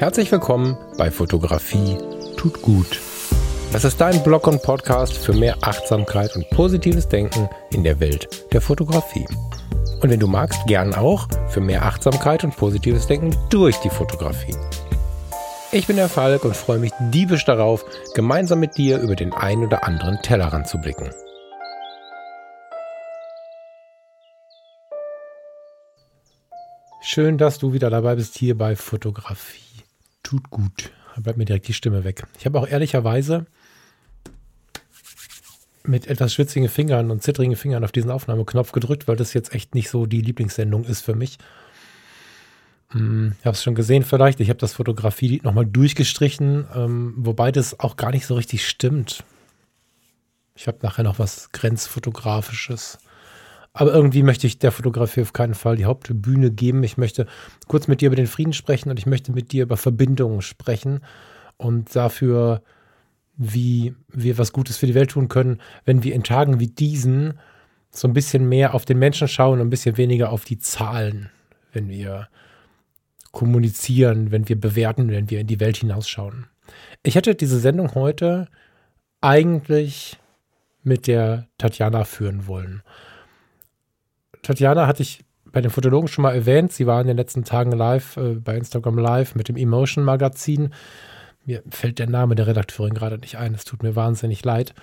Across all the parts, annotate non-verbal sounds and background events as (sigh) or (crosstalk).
Herzlich willkommen bei Fotografie tut gut. Das ist dein Blog und Podcast für mehr Achtsamkeit und positives Denken in der Welt der Fotografie. Und wenn du magst, gern auch für mehr Achtsamkeit und positives Denken durch die Fotografie. Ich bin der Falk und freue mich diebisch darauf, gemeinsam mit dir über den ein oder anderen Tellerrand zu blicken. Schön, dass du wieder dabei bist hier bei Fotografie. Tut gut. Da bleibt mir direkt die Stimme weg. Ich habe auch ehrlicherweise mit etwas schwitzigen Fingern und zittrigen Fingern auf diesen Aufnahmeknopf gedrückt, weil das jetzt echt nicht so die Lieblingssendung ist für mich. Hm, ich habe es schon gesehen vielleicht. Ich habe das Fotografie nochmal durchgestrichen, ähm, wobei das auch gar nicht so richtig stimmt. Ich habe nachher noch was Grenzfotografisches. Aber irgendwie möchte ich der Fotografie auf keinen Fall die Hauptbühne geben. Ich möchte kurz mit dir über den Frieden sprechen und ich möchte mit dir über Verbindungen sprechen und dafür, wie wir was Gutes für die Welt tun können, wenn wir in Tagen wie diesen so ein bisschen mehr auf den Menschen schauen und ein bisschen weniger auf die Zahlen, wenn wir kommunizieren, wenn wir bewerten, wenn wir in die Welt hinausschauen. Ich hätte diese Sendung heute eigentlich mit der Tatjana führen wollen. Tatjana hatte ich bei den Fotologen schon mal erwähnt. Sie war in den letzten Tagen live äh, bei Instagram Live mit dem Emotion Magazin. Mir fällt der Name der Redakteurin gerade nicht ein. Es tut mir wahnsinnig leid.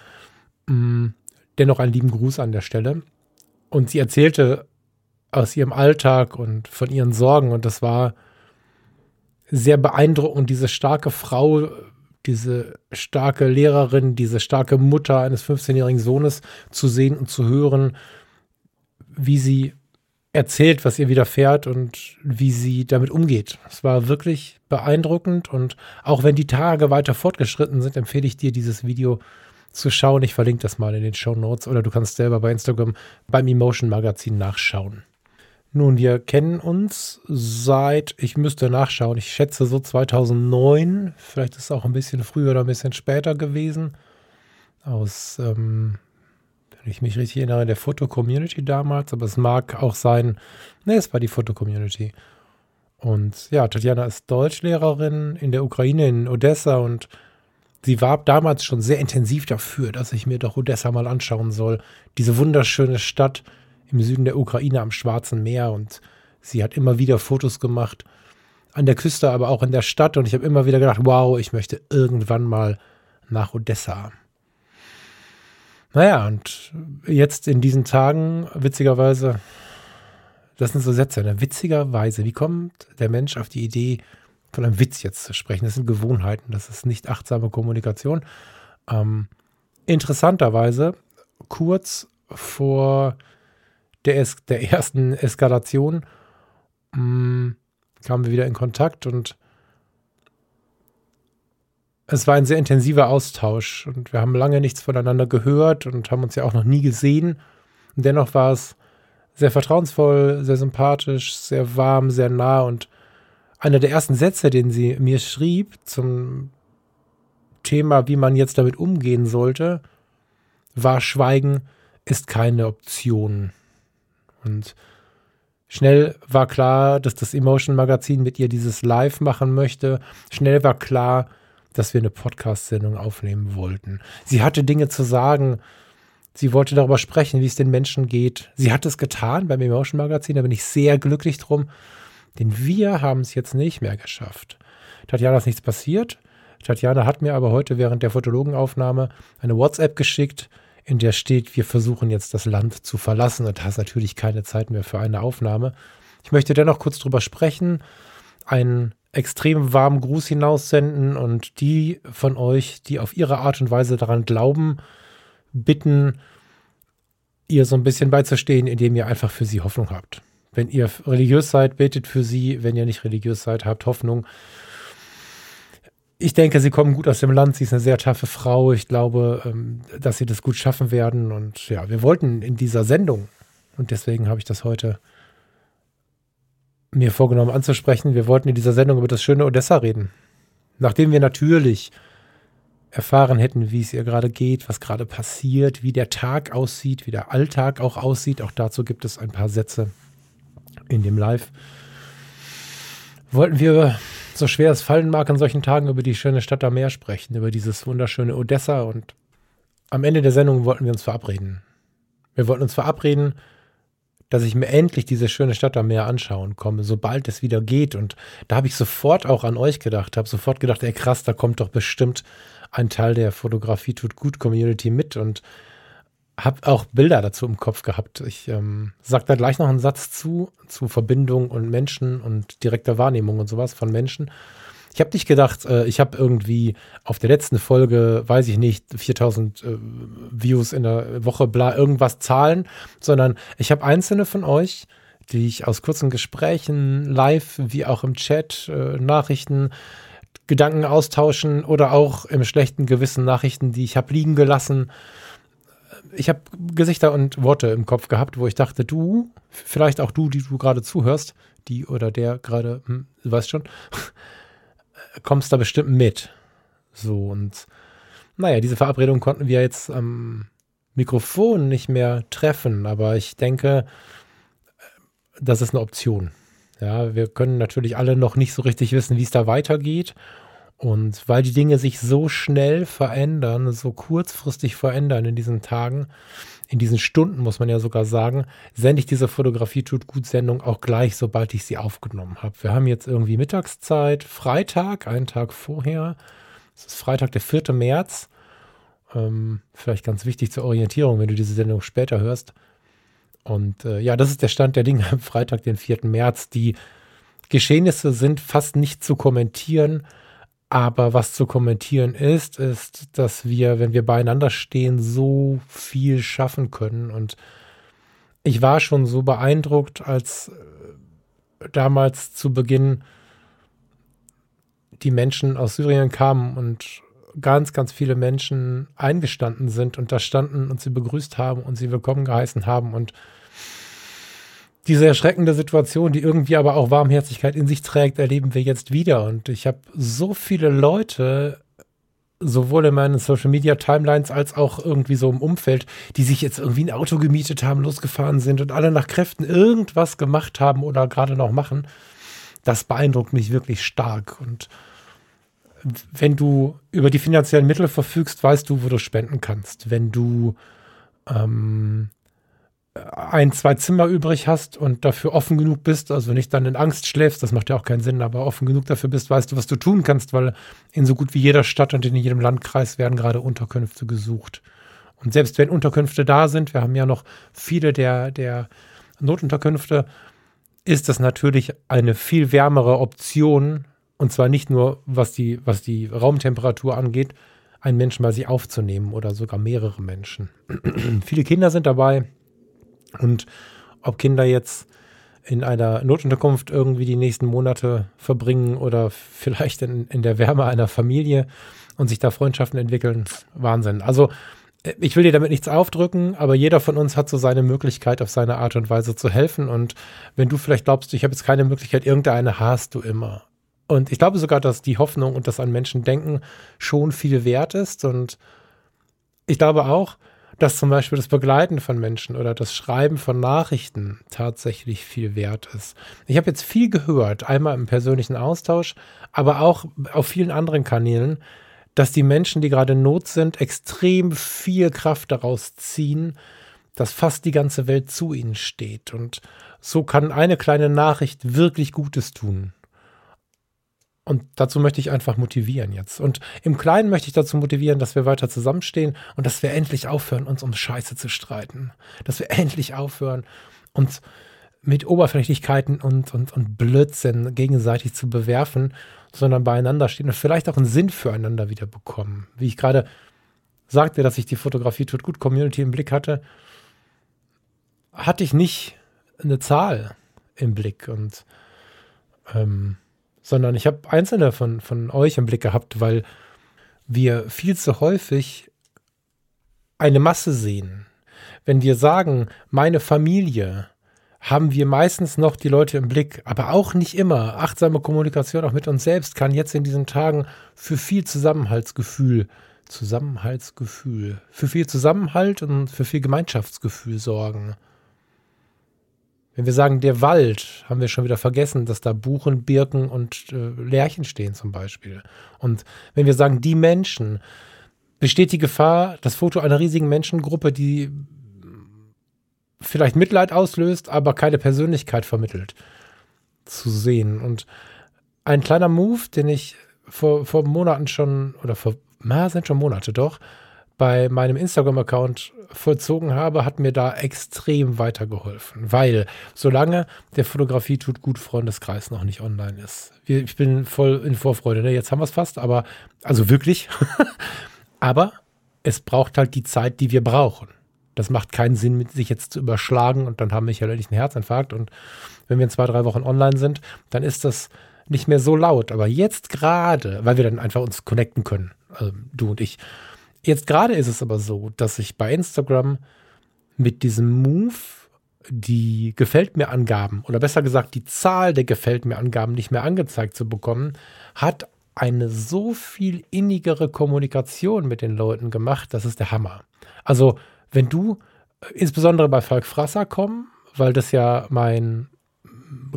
Mm, dennoch einen lieben Gruß an der Stelle. Und sie erzählte aus ihrem Alltag und von ihren Sorgen. Und das war sehr beeindruckend. Diese starke Frau, diese starke Lehrerin, diese starke Mutter eines 15-jährigen Sohnes zu sehen und zu hören wie sie erzählt, was ihr widerfährt und wie sie damit umgeht. Es war wirklich beeindruckend und auch wenn die Tage weiter fortgeschritten sind, empfehle ich dir dieses Video zu schauen. Ich verlinke das mal in den Show Notes oder du kannst selber bei Instagram beim Emotion Magazin nachschauen. Nun, wir kennen uns seit, ich müsste nachschauen, ich schätze so 2009, vielleicht ist es auch ein bisschen früher oder ein bisschen später gewesen, aus ähm, wenn ich mich richtig erinnere, der Foto-Community damals, aber es mag auch sein, ne, es war die Foto-Community. Und ja, Tatjana ist Deutschlehrerin in der Ukraine, in Odessa und sie warb damals schon sehr intensiv dafür, dass ich mir doch Odessa mal anschauen soll. Diese wunderschöne Stadt im Süden der Ukraine am Schwarzen Meer und sie hat immer wieder Fotos gemacht, an der Küste, aber auch in der Stadt und ich habe immer wieder gedacht, wow, ich möchte irgendwann mal nach Odessa. Naja, und jetzt in diesen Tagen, witzigerweise, das sind so Sätze, ne? witzigerweise, wie kommt der Mensch auf die Idee, von einem Witz jetzt zu sprechen? Das sind Gewohnheiten, das ist nicht achtsame Kommunikation. Ähm, interessanterweise, kurz vor der, es der ersten Eskalation mh, mm, kamen wir wieder in Kontakt und es war ein sehr intensiver Austausch und wir haben lange nichts voneinander gehört und haben uns ja auch noch nie gesehen. Und dennoch war es sehr vertrauensvoll, sehr sympathisch, sehr warm, sehr nah und einer der ersten Sätze, den sie mir schrieb zum Thema, wie man jetzt damit umgehen sollte, war Schweigen ist keine Option. Und schnell war klar, dass das Emotion Magazin mit ihr dieses Live machen möchte. Schnell war klar, dass wir eine Podcast-Sendung aufnehmen wollten. Sie hatte Dinge zu sagen. Sie wollte darüber sprechen, wie es den Menschen geht. Sie hat es getan beim Emotion Magazin, da bin ich sehr glücklich drum. Denn wir haben es jetzt nicht mehr geschafft. Tatjana ist nichts passiert. Tatjana hat mir aber heute während der Fotologenaufnahme eine WhatsApp geschickt, in der steht, wir versuchen jetzt das Land zu verlassen und da ist natürlich keine Zeit mehr für eine Aufnahme. Ich möchte dennoch kurz drüber sprechen. Ein extrem warmen Gruß hinaussenden und die von euch, die auf ihre Art und Weise daran glauben, bitten, ihr so ein bisschen beizustehen, indem ihr einfach für sie Hoffnung habt. Wenn ihr religiös seid, betet für sie. Wenn ihr nicht religiös seid, habt Hoffnung. Ich denke, sie kommen gut aus dem Land. Sie ist eine sehr taffe Frau. Ich glaube, ähm, dass sie das gut schaffen werden. Und ja, wir wollten in dieser Sendung, und deswegen habe ich das heute mir vorgenommen anzusprechen. Wir wollten in dieser Sendung über das schöne Odessa reden. Nachdem wir natürlich erfahren hätten, wie es ihr gerade geht, was gerade passiert, wie der Tag aussieht, wie der Alltag auch aussieht. Auch dazu gibt es ein paar Sätze in dem Live. Wollten wir so schwer es fallen mag, an solchen Tagen über die schöne Stadt am Meer sprechen, über dieses wunderschöne Odessa. Und am Ende der Sendung wollten wir uns verabreden. Wir wollten uns verabreden, dass ich mir endlich diese schöne Stadt am Meer anschauen komme, sobald es wieder geht. Und da habe ich sofort auch an euch gedacht, habe sofort gedacht, ey krass, da kommt doch bestimmt ein Teil der Fotografie tut gut Community mit und habe auch Bilder dazu im Kopf gehabt. Ich ähm, sage da gleich noch einen Satz zu, zu Verbindung und Menschen und direkter Wahrnehmung und sowas von Menschen. Ich habe nicht gedacht, äh, ich habe irgendwie auf der letzten Folge, weiß ich nicht, 4000 äh, Views in der Woche, bla, irgendwas Zahlen, sondern ich habe einzelne von euch, die ich aus kurzen Gesprächen, live wie auch im Chat, äh, Nachrichten, Gedanken austauschen oder auch im schlechten Gewissen Nachrichten, die ich habe liegen gelassen. Ich habe Gesichter und Worte im Kopf gehabt, wo ich dachte, du, vielleicht auch du, die du gerade zuhörst, die oder der gerade, hm, weißt schon, (laughs) kommst da bestimmt mit. So und naja, diese Verabredung konnten wir jetzt am Mikrofon nicht mehr treffen, aber ich denke, das ist eine Option. Ja, wir können natürlich alle noch nicht so richtig wissen, wie es da weitergeht. Und weil die Dinge sich so schnell verändern, so kurzfristig verändern in diesen Tagen, in diesen Stunden muss man ja sogar sagen, sende ich diese Fotografie tut gut Sendung auch gleich, sobald ich sie aufgenommen habe. Wir haben jetzt irgendwie Mittagszeit, Freitag, einen Tag vorher. Es ist Freitag, der 4. März. Ähm, vielleicht ganz wichtig zur Orientierung, wenn du diese Sendung später hörst. Und äh, ja, das ist der Stand der Dinge am (laughs) Freitag, den 4. März. Die Geschehnisse sind fast nicht zu kommentieren. Aber was zu kommentieren ist, ist, dass wir, wenn wir beieinander stehen, so viel schaffen können. Und ich war schon so beeindruckt, als äh, damals zu Beginn die Menschen aus Syrien kamen und ganz, ganz viele Menschen eingestanden sind und da standen und sie begrüßt haben und sie willkommen geheißen haben und diese erschreckende Situation, die irgendwie aber auch Warmherzigkeit in sich trägt, erleben wir jetzt wieder. Und ich habe so viele Leute, sowohl in meinen Social Media Timelines als auch irgendwie so im Umfeld, die sich jetzt irgendwie ein Auto gemietet haben, losgefahren sind und alle nach Kräften irgendwas gemacht haben oder gerade noch machen. Das beeindruckt mich wirklich stark. Und wenn du über die finanziellen Mittel verfügst, weißt du, wo du spenden kannst. Wenn du ähm, ein, zwei Zimmer übrig hast und dafür offen genug bist, also nicht dann in Angst schläfst, das macht ja auch keinen Sinn, aber offen genug dafür bist, weißt du, was du tun kannst, weil in so gut wie jeder Stadt und in jedem Landkreis werden gerade Unterkünfte gesucht. Und selbst wenn Unterkünfte da sind, wir haben ja noch viele der, der Notunterkünfte, ist das natürlich eine viel wärmere Option, und zwar nicht nur, was die, was die Raumtemperatur angeht, einen Menschen bei sich aufzunehmen oder sogar mehrere Menschen. (clears throat) viele Kinder sind dabei, und ob Kinder jetzt in einer Notunterkunft irgendwie die nächsten Monate verbringen oder (laughs) vielleicht in, in der Wärme einer Familie und sich da Freundschaften entwickeln, Wahnsinn. Also ich will dir damit nichts aufdrücken, aber jeder von uns hat so seine Möglichkeit, auf seine Art und Weise zu helfen. Und wenn du vielleicht glaubst, ich habe jetzt keine Möglichkeit, irgendeine hast du immer. Und ich glaube sogar, dass die Hoffnung und das an Menschen denken schon viel wert ist. Und ich glaube auch, dass zum Beispiel das Begleiten von Menschen oder das Schreiben von Nachrichten tatsächlich viel wert ist. Ich habe jetzt viel gehört, einmal im persönlichen Austausch, aber auch auf vielen anderen Kanälen, dass die Menschen, die gerade in Not sind, extrem viel Kraft daraus ziehen, dass fast die ganze Welt zu ihnen steht. Und so kann eine kleine Nachricht wirklich Gutes tun. Und dazu möchte ich einfach motivieren jetzt. Und im Kleinen möchte ich dazu motivieren, dass wir weiter zusammenstehen und dass wir endlich aufhören, uns um Scheiße zu streiten. Dass wir (laughs) endlich aufhören, uns mit Oberflächlichkeiten und, und, und Blödsinn gegenseitig zu bewerfen, sondern beieinander stehen und vielleicht auch einen Sinn füreinander wieder bekommen. Wie ich gerade sagte, dass ich die Fotografie tut gut Community im Blick hatte, hatte ich nicht eine Zahl im Blick und ähm, sondern ich habe einzelne von, von euch im Blick gehabt, weil wir viel zu häufig eine Masse sehen. Wenn wir sagen, meine Familie, haben wir meistens noch die Leute im Blick, aber auch nicht immer. Achtsame Kommunikation auch mit uns selbst kann jetzt in diesen Tagen für viel Zusammenhaltsgefühl, Zusammenhaltsgefühl, für viel Zusammenhalt und für viel Gemeinschaftsgefühl sorgen. Wenn wir sagen, der Wald, haben wir schon wieder vergessen, dass da Buchen, Birken und äh, Lärchen stehen zum Beispiel. Und wenn wir sagen, die Menschen, besteht die Gefahr, das Foto einer riesigen Menschengruppe, die vielleicht Mitleid auslöst, aber keine Persönlichkeit vermittelt, zu sehen. Und ein kleiner Move, den ich vor, vor Monaten schon, oder vor, na, sind schon Monate doch, bei meinem Instagram-Account vollzogen habe, hat mir da extrem weitergeholfen. Weil, solange der Fotografie tut gut Freundeskreis noch nicht online ist. Ich bin voll in Vorfreude. Ne? Jetzt haben wir es fast, aber, also wirklich. (laughs) aber es braucht halt die Zeit, die wir brauchen. Das macht keinen Sinn, mit sich jetzt zu überschlagen und dann haben Michael und ich einen Herzinfarkt. Und wenn wir in zwei, drei Wochen online sind, dann ist das nicht mehr so laut. Aber jetzt gerade, weil wir dann einfach uns connecten können, also du und ich, Jetzt gerade ist es aber so, dass ich bei Instagram mit diesem Move die Gefällt mir Angaben oder besser gesagt die Zahl der Gefällt mir Angaben nicht mehr angezeigt zu bekommen, hat eine so viel innigere Kommunikation mit den Leuten gemacht, das ist der Hammer. Also, wenn du äh, insbesondere bei Falk Frasser kommen, weil das ja mein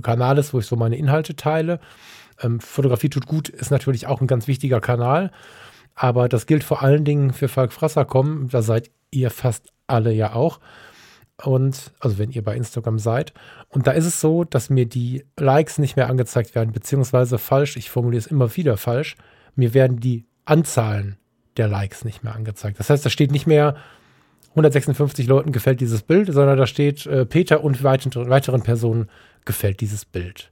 Kanal ist, wo ich so meine Inhalte teile. Ähm, Fotografie tut gut ist natürlich auch ein ganz wichtiger Kanal. Aber das gilt vor allen Dingen für Falk Frasserkom. Da seid ihr fast alle ja auch. Und, also wenn ihr bei Instagram seid. Und da ist es so, dass mir die Likes nicht mehr angezeigt werden, beziehungsweise falsch, ich formuliere es immer wieder falsch, mir werden die Anzahlen der Likes nicht mehr angezeigt. Das heißt, da steht nicht mehr 156 Leuten gefällt dieses Bild, sondern da steht äh, Peter und weiteren, weiteren Personen gefällt dieses Bild.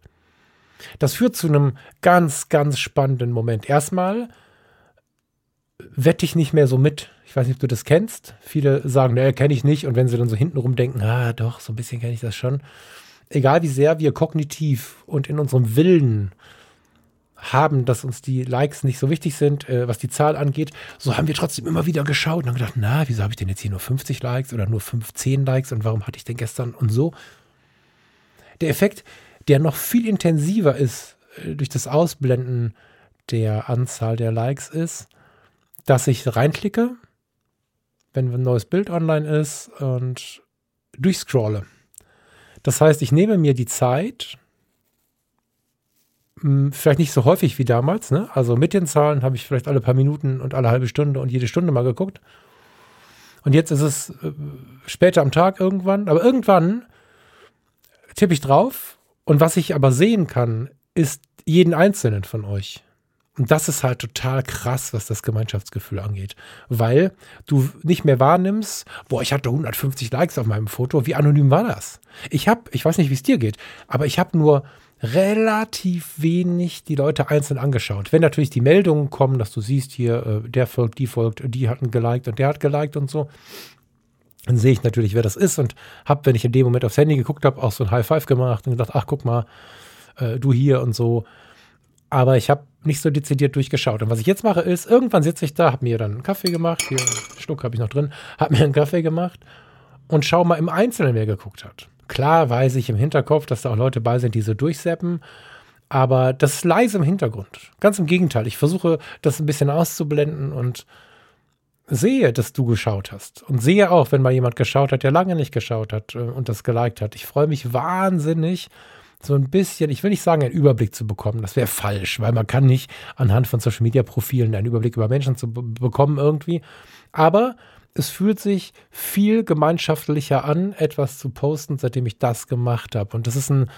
Das führt zu einem ganz, ganz spannenden Moment. Erstmal wette ich nicht mehr so mit. Ich weiß nicht, ob du das kennst. Viele sagen, ne, kenne ich nicht. Und wenn sie dann so hintenrum denken, ah, doch, so ein bisschen kenne ich das schon. Egal wie sehr wir kognitiv und in unserem Willen haben, dass uns die Likes nicht so wichtig sind, äh, was die Zahl angeht, so haben wir trotzdem immer wieder geschaut und haben gedacht, na, wieso habe ich denn jetzt hier nur 50 Likes oder nur 15 Likes und warum hatte ich denn gestern und so. Der Effekt, der noch viel intensiver ist äh, durch das Ausblenden der Anzahl der Likes ist, dass ich reinklicke, wenn ein neues Bild online ist und durchscrolle. Das heißt, ich nehme mir die Zeit, hm, vielleicht nicht so häufig wie damals, ne? also mit den Zahlen habe ich vielleicht alle paar Minuten und alle halbe Stunde und jede Stunde mal geguckt. Und jetzt ist es äh, später am Tag irgendwann, aber irgendwann tippe ich drauf und was ich aber sehen kann, ist jeden einzelnen von euch. Und das ist halt total krass, was das Gemeinschaftsgefühl angeht. Weil du nicht mehr wahrnimmst, boah, ich hatte 150 Likes auf meinem Foto. Wie anonym war das? Ich habe, ich weiß nicht, wie es dir geht, aber ich habe nur relativ wenig die Leute einzeln angeschaut. Wenn natürlich die Meldungen kommen, dass du siehst hier, äh, der folgt, die folgt, die hatten geliked und der hat geliked und so, dann sehe ich natürlich, wer das ist und habe, wenn ich in dem Moment aufs Handy geguckt habe, auch so ein High Five gemacht und gedacht, ach guck mal, äh, du hier und so. Aber ich habe nicht so dezidiert durchgeschaut. Und was ich jetzt mache, ist, irgendwann sitze ich da, habe mir dann einen Kaffee gemacht, hier einen Schluck habe ich noch drin, habe mir einen Kaffee gemacht und schau mal im Einzelnen, wer geguckt hat. Klar weiß ich im Hinterkopf, dass da auch Leute bei sind, die so durchseppen, aber das ist leise im Hintergrund. Ganz im Gegenteil, ich versuche das ein bisschen auszublenden und sehe, dass du geschaut hast. Und sehe auch, wenn mal jemand geschaut hat, der lange nicht geschaut hat äh, und das geliked hat. Ich freue mich wahnsinnig, so ein bisschen, ich will nicht sagen, einen Überblick zu bekommen. Das wäre falsch, weil man kann nicht anhand von Social Media Profilen einen Überblick über Menschen zu bekommen irgendwie. Aber es fühlt sich viel gemeinschaftlicher an, etwas zu posten, seitdem ich das gemacht habe. Und das ist ein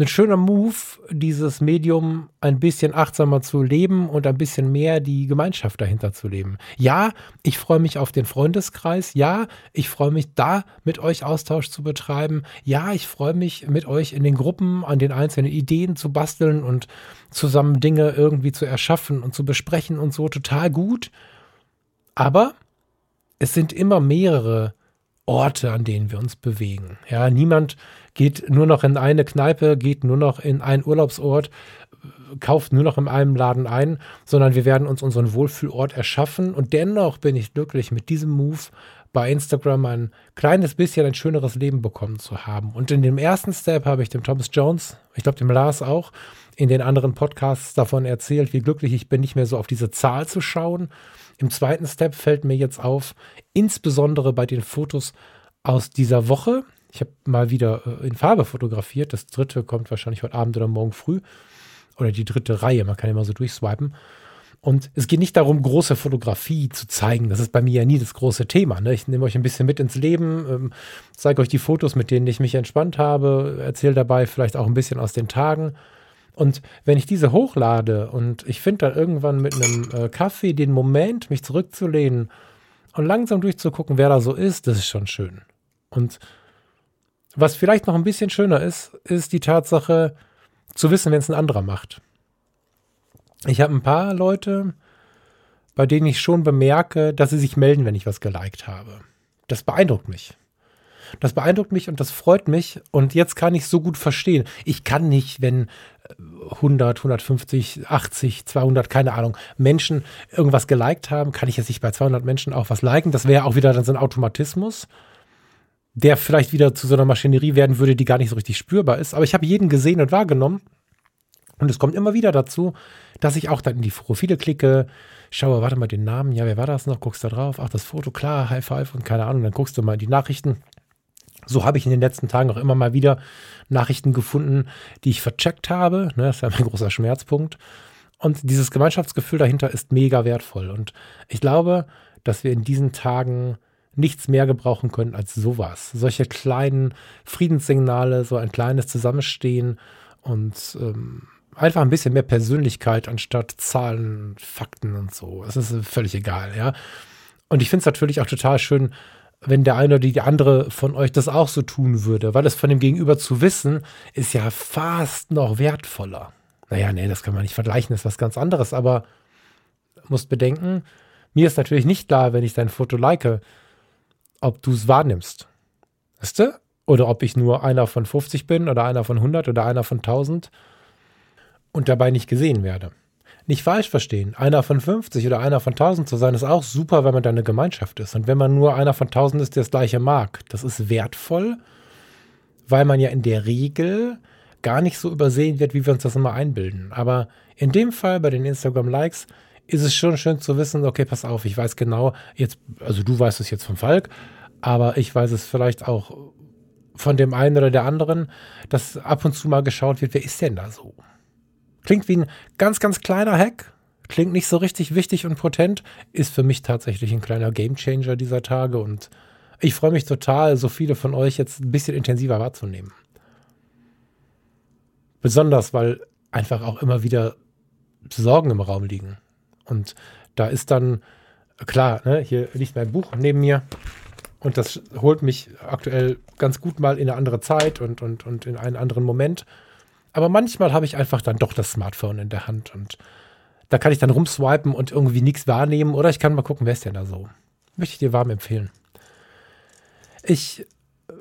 ein schöner Move, dieses Medium ein bisschen achtsamer zu leben und ein bisschen mehr die Gemeinschaft dahinter zu leben. Ja, ich freue mich auf den Freundeskreis. Ja, ich freue mich da mit euch Austausch zu betreiben. Ja, ich freue mich mit euch in den Gruppen an den einzelnen Ideen zu basteln und zusammen Dinge irgendwie zu erschaffen und zu besprechen und so total gut. Aber es sind immer mehrere Orte, an denen wir uns bewegen. Ja, niemand geht nur noch in eine Kneipe, geht nur noch in einen Urlaubsort, kauft nur noch in einem Laden ein, sondern wir werden uns unseren Wohlfühlort erschaffen. Und dennoch bin ich glücklich, mit diesem Move bei Instagram ein kleines bisschen ein schöneres Leben bekommen zu haben. Und in dem ersten Step habe ich dem Thomas Jones, ich glaube dem Lars auch, in den anderen Podcasts davon erzählt, wie glücklich ich bin, nicht mehr so auf diese Zahl zu schauen. Im zweiten Step fällt mir jetzt auf, insbesondere bei den Fotos aus dieser Woche, Ich habe mal wieder äh, in Farbe fotografiert. Das dritte kommt wahrscheinlich heute Abend oder morgen früh. Oder die dritte Reihe. Man kann immer so durchswipen. Und es geht nicht darum, große Fotografie zu zeigen. Das ist bei mir ja nie das große Thema. Ne? Ich nehme euch ein bisschen mit ins Leben, ähm, zeige euch die Fotos, mit denen ich mich entspannt habe, erzähle dabei vielleicht auch ein bisschen aus den Tagen. Und wenn ich diese hochlade und ich finde dann irgendwann mit einem äh, Kaffee den Moment, mich zurückzulehnen und langsam durchzugucken, wer da so ist, das ist schon schön. Und was vielleicht noch ein bisschen schöner ist, ist die Tatsache zu wissen, wenn es ein anderer macht. Ich habe ein paar Leute, bei denen ich schon bemerke, dass sie sich melden, wenn ich was geliked habe. Das beeindruckt mich. Das beeindruckt mich und das freut mich. Und jetzt kann ich so gut verstehen. Ich kann nicht, wenn 100, 150, 80, 200, keine Ahnung, Menschen irgendwas geliked haben, kann ich jetzt nicht bei 200 Menschen auch was liken. Das wäre auch wieder dann so ein Automatismus, der vielleicht wieder zu so einer Maschinerie werden würde, die gar nicht so richtig spürbar ist. Aber ich habe jeden gesehen und wahrgenommen. Und es kommt immer wieder dazu, dass ich auch dann in die Profile klicke, schaue, warte mal den Namen, ja, wer war das noch? Guckst da drauf, ach, das Foto, klar, High Five und keine Ahnung, dann guckst du mal in die Nachrichten. So habe ich in den letzten Tagen auch immer mal wieder Nachrichten gefunden, die ich vercheckt habe. Ne, das ist ja mein (laughs) großer Schmerzpunkt. Und dieses Gemeinschaftsgefühl dahinter ist mega wertvoll. Und ich glaube, dass wir in diesen Tagen nichts mehr gebrauchen können als sowas. Solche kleinen Friedenssignale, so ein kleines Zusammenstehen und ähm, einfach ein bisschen mehr Persönlichkeit anstatt Zahlen, Fakten und so. Es ist völlig egal, ja. Und ich finde es natürlich auch total schön, wenn der eine oder die andere von euch das auch so tun würde, weil es von dem Gegenüber zu wissen, ist ja fast noch wertvoller. Naja, nee, das kann man nicht vergleichen, ist was ganz anderes, aber musst bedenken, mir ist natürlich nicht klar, wenn ich dein Foto like, ob du es wahrnimmst. Weißt du? Oder ob ich nur einer von 50 bin oder einer von 100 oder einer von 1000 und dabei nicht gesehen werde. Nicht falsch verstehen, einer von 50 oder einer von 1000 zu sein, ist auch super, wenn man da eine Gemeinschaft ist. Und wenn man nur einer von 1000 ist, der das gleiche mag, das ist wertvoll, weil man ja in der Regel gar nicht so übersehen wird, wie wir uns das immer einbilden. Aber in dem Fall bei den Instagram-Likes ist es schon schön zu wissen, okay, pass auf, ich weiß genau, jetzt, also du weißt es jetzt vom Falk, aber ich weiß es vielleicht auch von dem einen oder der anderen, dass ab und zu mal geschaut wird, wer ist denn da so? Klingt wie ein ganz, ganz kleiner Hack. Klingt nicht so richtig wichtig und potent. Ist für mich tatsächlich ein kleiner Gamechanger dieser Tage und ich freue mich total, so viele von euch jetzt ein bisschen intensiver wahrzunehmen. Besonders, weil einfach auch immer wieder Sorgen im Raum liegen. Und da ist dann, klar, ne, hier liegt mein Buch neben mir und das holt mich aktuell ganz gut mal in eine andere Zeit und, und, und in einen anderen Moment. Aber manchmal habe ich einfach dann doch das Smartphone in der Hand und da kann ich dann rumswipen und irgendwie nichts wahrnehmen oder ich kann mal gucken, wer ist denn da so. Möchte ich dir warm empfehlen. Ich äh,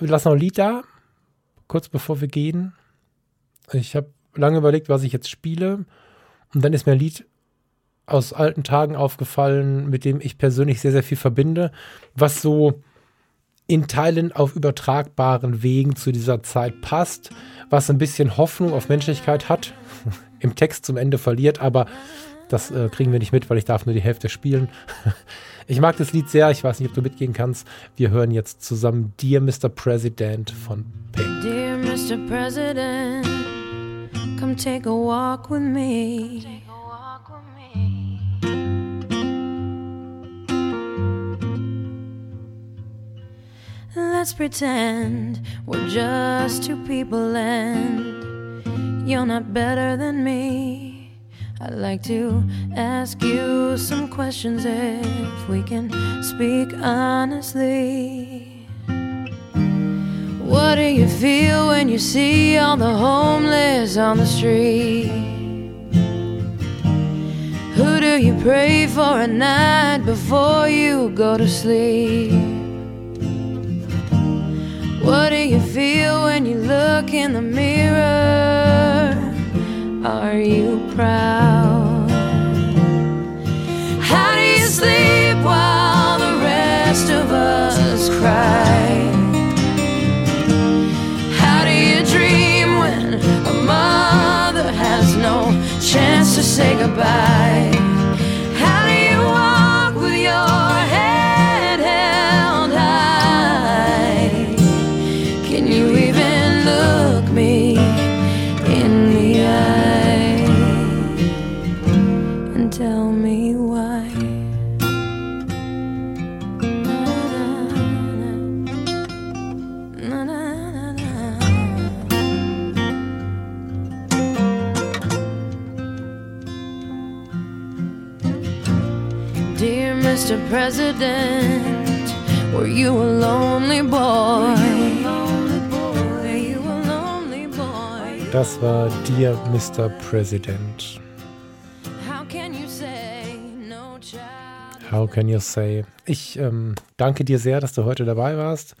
lasse noch ein Lied da, kurz bevor wir gehen. Ich habe lange überlegt, was ich jetzt spiele und dann ist mir ein Lied aus alten Tagen aufgefallen, mit dem ich persönlich sehr, sehr viel verbinde, was so in Teilen auf übertragbaren Wegen zu dieser Zeit passt, was ein bisschen Hoffnung auf Menschlichkeit hat, (laughs) im Text zum Ende verliert, aber das äh, kriegen wir nicht mit, weil ich darf nur die Hälfte spielen. (laughs) ich mag das Lied sehr, ich weiß nicht, ob du mitgehen kannst. Wir hören jetzt zusammen Dear Mr. President von Pink. Dear Mr. President, come take a walk with me. Let's pretend we're just two people and you're not better than me. I'd like to ask you some questions if we can speak honestly. What do you feel when you see all the homeless on the street? Who do you pray for at night before you go to sleep? What do you feel when you look in the mirror? Are you proud? How do you sleep while the rest of us cry? How do you dream when a mother has no chance to say goodbye? President, were you a lonely boy? Das war Dear Mr. President. How can you say no child? How can you say? Ich ähm, danke dir sehr, dass du heute dabei warst.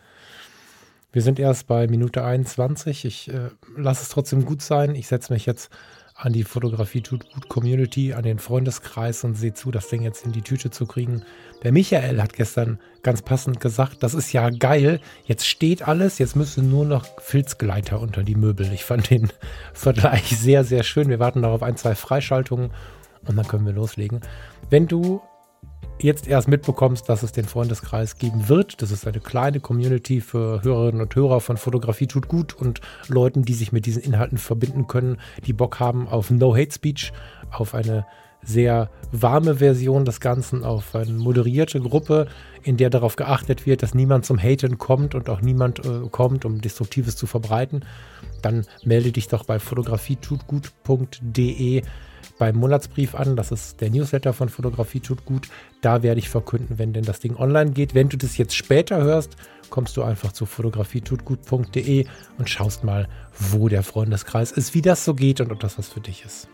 Wir sind erst bei Minute 21. Ich äh, lasse es trotzdem gut sein. Ich setze mich jetzt an die Fotografie tut gut Community, an den Freundeskreis und sehe zu, das Ding jetzt in die Tüte zu kriegen. Der Michael hat gestern ganz passend gesagt, das ist ja geil, jetzt steht alles, jetzt müssen nur noch Filzgleiter unter die Möbel. Ich fand den (laughs) Vergleich sehr, sehr schön. Wir warten darauf ein, zwei Freischaltungen und dann können wir loslegen. Wenn du jetzt erst mitbekommst, dass es den Freundeskreis geben wird. Das ist eine kleine Community für Hörerinnen und Hörer von Fotografie tut gut und Leuten, die sich mit diesen Inhalten verbinden können, die Bock haben auf No Hate Speech, auf eine sehr warme Version des Ganzen, auf eine moderierte Gruppe, in der darauf geachtet wird, dass niemand zum Haten kommt und auch niemand äh, kommt, um Destruktives zu verbreiten, dann melde dich doch bei fotografietutgut.de beim Monatsbrief an. Das ist der Newsletter von Fotografie tut gut. Da werde ich verkünden, wenn denn das Ding online geht. Wenn du das jetzt später hörst, kommst du einfach zu fotografietutgut.de und schaust mal, wo der Freundeskreis ist, wie das so geht und ob das was für dich ist.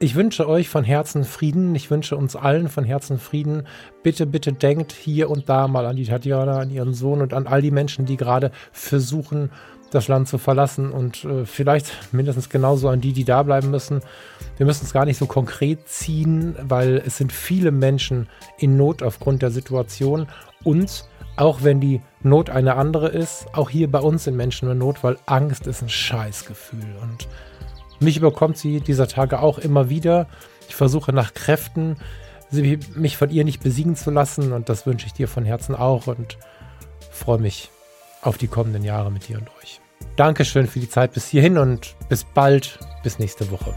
Ich wünsche euch von Herzen Frieden. Ich wünsche uns allen von Herzen Frieden. Bitte, bitte denkt hier und da mal an die Tatjana, an ihren Sohn und an all die Menschen, die gerade versuchen, das Land zu verlassen und äh, vielleicht mindestens genauso an die, die da bleiben müssen. Wir müssen es gar nicht so konkret ziehen, weil es sind viele Menschen in Not aufgrund der Situation und auch wenn die Not eine andere ist, auch hier bei uns sind Menschen in Not, weil Angst ist ein Scheißgefühl und mich überkommt sie dieser Tage auch immer wieder. Ich versuche nach Kräften, mich von ihr nicht besiegen zu lassen und das wünsche ich dir von Herzen auch und freue mich auf die kommenden Jahre mit dir und euch. Dankeschön für die Zeit bis hierhin und bis bald, bis nächste Woche.